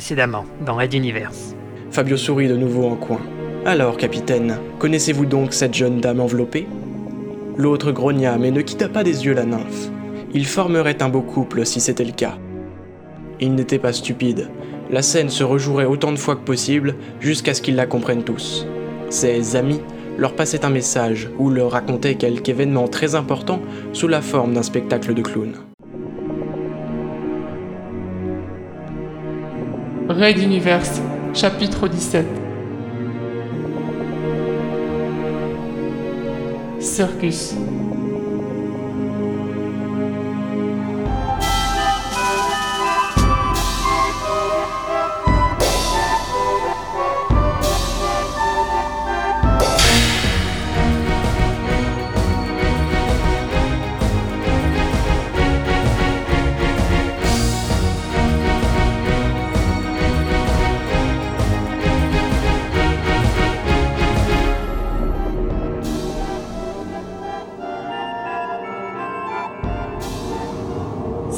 précédemment dans Red. Fabio sourit de nouveau en coin. Alors, capitaine, connaissez-vous donc cette jeune dame enveloppée? L'autre grogna mais ne quitta pas des yeux la nymphe. Ils formeraient un beau couple si c'était le cas. Il n'était pas stupide. La scène se rejouerait autant de fois que possible jusqu'à ce qu'ils la comprennent tous. Ses amis leur passaient un message ou leur racontaient quelque événement très important sous la forme d'un spectacle de clown. Raid Universe, chapitre 17 Circus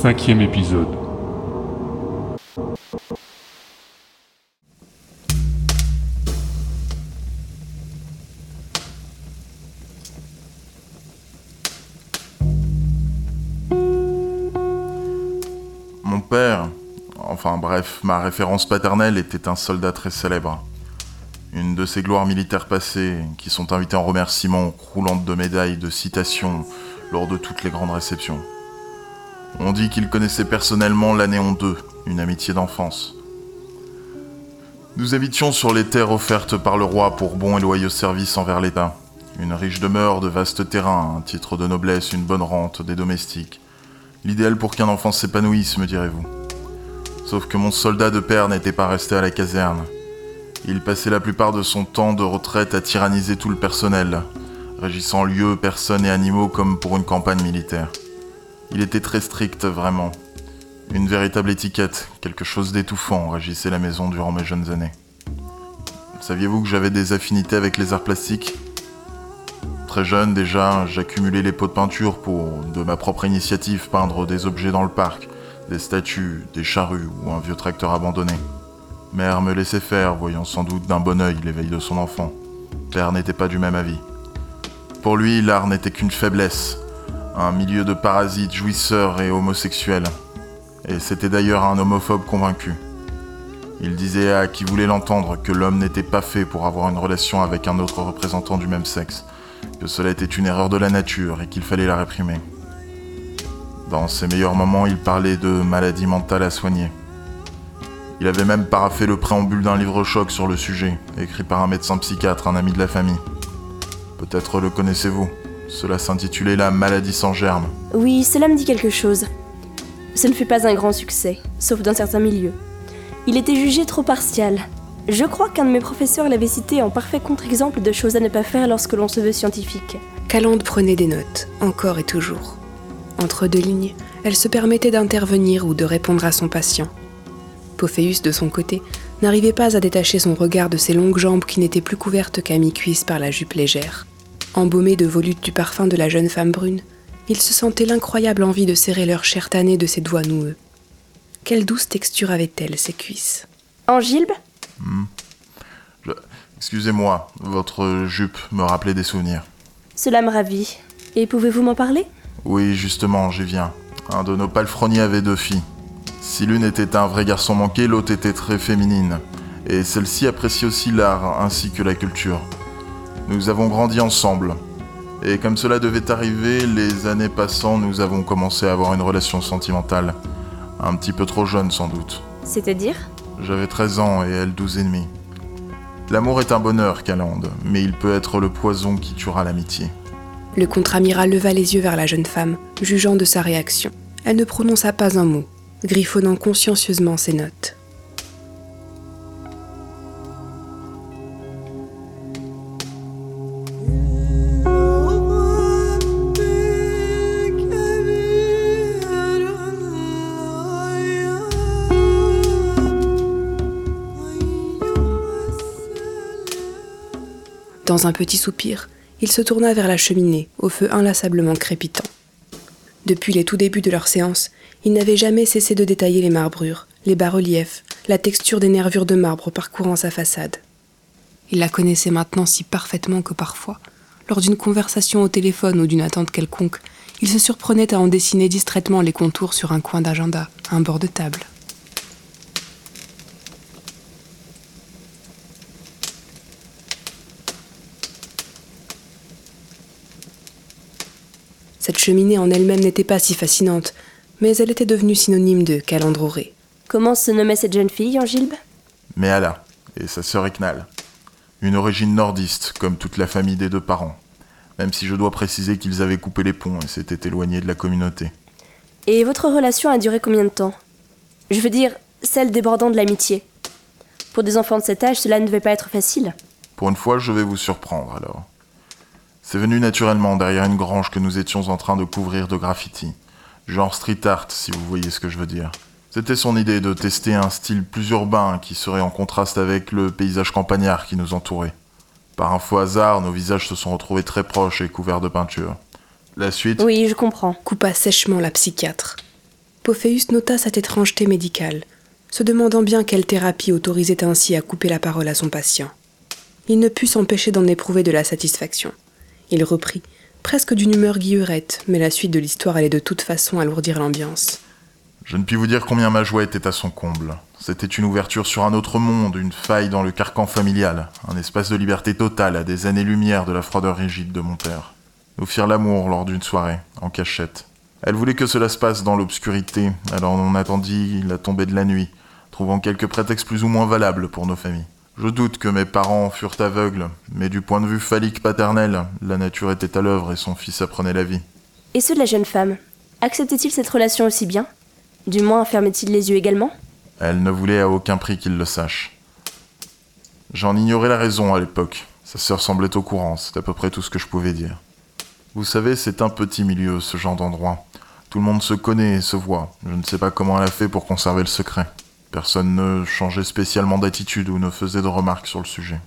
Cinquième épisode. Mon père, enfin bref, ma référence paternelle était un soldat très célèbre. Une de ses gloires militaires passées, qui sont invitées en remerciement, croulantes de médailles, de citations, lors de toutes les grandes réceptions. On dit qu'il connaissait personnellement l'Anéon 2, une amitié d'enfance. Nous habitions sur les terres offertes par le roi pour bons et loyaux services envers l'État. Une riche demeure, de vastes terrains, un titre de noblesse, une bonne rente, des domestiques. L'idéal pour qu'un enfant s'épanouisse, me direz-vous. Sauf que mon soldat de père n'était pas resté à la caserne. Il passait la plupart de son temps de retraite à tyranniser tout le personnel, régissant lieux, personnes et animaux comme pour une campagne militaire. Il était très strict, vraiment. Une véritable étiquette, quelque chose d'étouffant régissait la maison durant mes jeunes années. Saviez-vous que j'avais des affinités avec les arts plastiques? Très jeune déjà, j'accumulais les pots de peinture pour, de ma propre initiative, peindre des objets dans le parc, des statues, des charrues ou un vieux tracteur abandonné. Mère me laissait faire, voyant sans doute d'un bon œil l'éveil de son enfant. Père n'était pas du même avis. Pour lui, l'art n'était qu'une faiblesse, un milieu de parasites, jouisseurs et homosexuels. Et c'était d'ailleurs un homophobe convaincu. Il disait à qui voulait l'entendre que l'homme n'était pas fait pour avoir une relation avec un autre représentant du même sexe, que cela était une erreur de la nature et qu'il fallait la réprimer. Dans ses meilleurs moments, il parlait de maladies mentales à soigner. Il avait même paraffé le préambule d'un livre-choc sur le sujet, écrit par un médecin psychiatre, un ami de la famille. Peut-être le connaissez-vous. Cela s'intitulait La maladie sans germe. Oui, cela me dit quelque chose. Ce ne fut pas un grand succès, sauf dans certains milieux. Il était jugé trop partial. Je crois qu'un de mes professeurs l'avait cité en parfait contre-exemple de choses à ne pas faire lorsque l'on se veut scientifique. Calande prenait des notes, encore et toujours. Entre deux lignes, elle se permettait d'intervenir ou de répondre à son patient. Pophéus, de son côté, n'arrivait pas à détacher son regard de ses longues jambes qui n'étaient plus couvertes qu'à mi-cuisse par la jupe légère. Embaumés de volutes du parfum de la jeune femme brune, il se sentait l'incroyable envie de serrer leur chair tannée de ses doigts noueux. Quelle douce texture avaient-elles, ces cuisses? Angilbe Hmm. Je- Excusez-moi, votre jupe me rappelait des souvenirs. Cela me ravit. Et pouvez-vous m'en parler? Oui, justement, j'y viens. Un de nos palefreniers avait deux filles. Si l'une était un vrai garçon manqué, l'autre était très féminine. Et celle-ci appréciait aussi l'art ainsi que la culture. Nous avons grandi ensemble. Et comme cela devait arriver, les années passant, nous avons commencé à avoir une relation sentimentale. Un petit peu trop jeune sans doute. C'est-à-dire? J'avais 13 ans et elle 12 et demi. L'amour est un bonheur, Calande, mais il peut être le poison qui tuera l'amitié. Le contre-amiral leva les yeux vers la jeune femme, jugeant de sa réaction. Elle ne prononça pas un mot, griffonnant consciencieusement ses notes. Dans un petit soupir, il se tourna vers la cheminée, au feu inlassablement crépitant. Depuis les tout débuts de leur séance, il n'avait jamais cessé de détailler les marbrures, les bas-reliefs, la texture des nervures de marbre parcourant sa façade. Il la connaissait maintenant si parfaitement que parfois, lors d'une conversation au téléphone ou d'une attente quelconque, il se surprenait à en dessiner distraitement les contours sur un coin d'agenda, un bord de table. Cette cheminée en elle-même n'était pas si fascinante, mais elle était devenue synonyme de calandroré. Comment se nommait cette jeune fille, Angilbe? Méala et sa sœur Eknal. Une origine nordiste, comme toute la famille des deux parents. Même si je dois préciser qu'ils avaient coupé les ponts et s'étaient éloignés de la communauté. Et votre relation a duré combien de temps? Je veux dire, celle débordant de l'amitié. Pour des enfants de cet âge, cela ne devait pas être facile. Pour une fois, je vais vous surprendre alors. C'est venu naturellement derrière une grange que nous étions en train de couvrir de graffiti. Genre street art, si vous voyez ce que je veux dire. C'était son idée de tester un style plus urbain qui serait en contraste avec le paysage campagnard qui nous entourait. Par un faux hasard, nos visages se sont retrouvés très proches et couverts de peinture. La suite Oui, je comprends. coupa sèchement la psychiatre. Pophéus nota cette étrangeté médicale, se demandant bien quelle thérapie autorisait ainsi à couper la parole à son patient. Il ne put s'empêcher d'en éprouver de la satisfaction. Il reprit, presque d'une humeur guillerette, mais la suite de l'histoire allait de toute façon alourdir l'ambiance. Je ne puis vous dire combien ma joie était à son comble. C'était une ouverture sur un autre monde, une faille dans le carcan familial, un espace de liberté totale à des années-lumière de la froideur rigide de mon père. Nous firent l'amour lors d'une soirée, en cachette. Elle voulait que cela se passe dans l'obscurité, alors on attendit la tombée de la nuit, trouvant quelques prétextes plus ou moins valables pour nos familles. Je doute que mes parents furent aveugles, mais du point de vue phallique paternel, la nature était à l'œuvre et son fils apprenait la vie. Et ceux de la jeune femme Acceptait-il cette relation aussi bien? Du moins, fermait-il les yeux également? Elle ne voulait à aucun prix qu'il le sache. J'en ignorais la raison à l'époque. Sa sœur semblait au courant, c'est à peu près tout ce que je pouvais dire. Vous savez, c'est un petit milieu, ce genre d'endroit. Tout le monde se connaît et se voit. Je ne sais pas comment elle a fait pour conserver le secret. Personne ne changeait spécialement d'attitude ou ne faisait de remarques sur le sujet.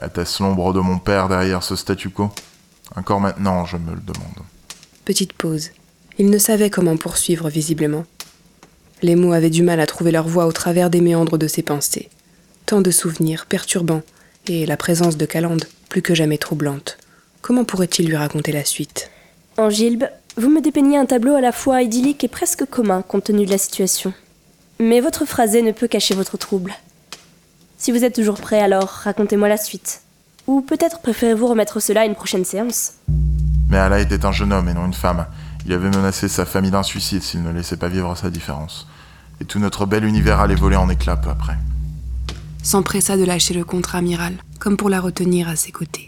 Était-ce l'ombre de mon père derrière ce statu quo? Encore maintenant, je me le demande. Petite pause. Il ne savait comment poursuivre visiblement. Les mots avaient du mal à trouver leur voie au travers des méandres de ses pensées. Tant de souvenirs perturbants, et la présence de Calande plus que jamais troublante. Comment pourrait-il lui raconter la suite? Angilbe, vous me dépeignez un tableau à la fois idyllique et presque commun compte tenu de la situation. Mais votre phrasé ne peut cacher votre trouble. Si vous êtes toujours prêt, alors racontez-moi la suite. Ou peut-être préférez-vous remettre cela à une prochaine séance Mais Allah était un jeune homme et non une femme. Il avait menacé sa famille d'un suicide s'il ne laissait pas vivre sa différence. Et tout notre bel univers allait voler en éclats peu après. S'empressa de lâcher le contre-amiral, comme pour la retenir à ses côtés.